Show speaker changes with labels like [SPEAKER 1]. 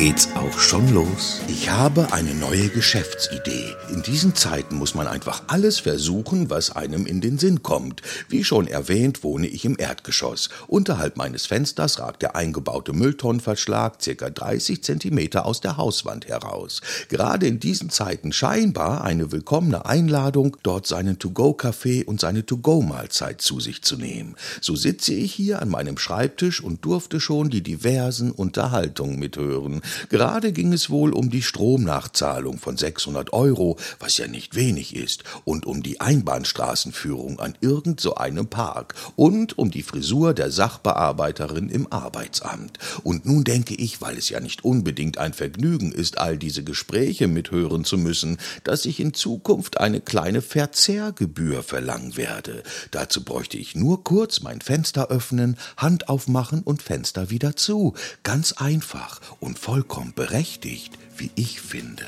[SPEAKER 1] geht's auch schon los.
[SPEAKER 2] Ich habe eine neue Geschäftsidee. In diesen Zeiten muss man einfach alles versuchen, was einem in den Sinn kommt. Wie schon erwähnt, wohne ich im Erdgeschoss. Unterhalb meines Fensters ragt der eingebaute Mülltonnenverschlag circa 30 Zentimeter aus der Hauswand heraus. Gerade in diesen Zeiten scheinbar eine willkommene Einladung, dort seinen To-Go-Kaffee und seine To-Go-Mahlzeit zu sich zu nehmen. So sitze ich hier an meinem Schreibtisch und durfte schon die diversen Unterhaltungen mithören. Gerade ging es wohl um die Stromnachzahlung von 600 Euro, was ja nicht wenig ist, und um die Einbahnstraßenführung an irgend so einem Park und um die Frisur der Sachbearbeiterin im Arbeitsamt. Und nun denke ich, weil es ja nicht unbedingt ein Vergnügen ist, all diese Gespräche mithören zu müssen, dass ich in Zukunft eine kleine Verzehrgebühr verlangen werde. Dazu bräuchte ich nur kurz mein Fenster öffnen, Hand aufmachen und Fenster wieder zu. Ganz einfach und vollkommen berechtigt, wie ich finde.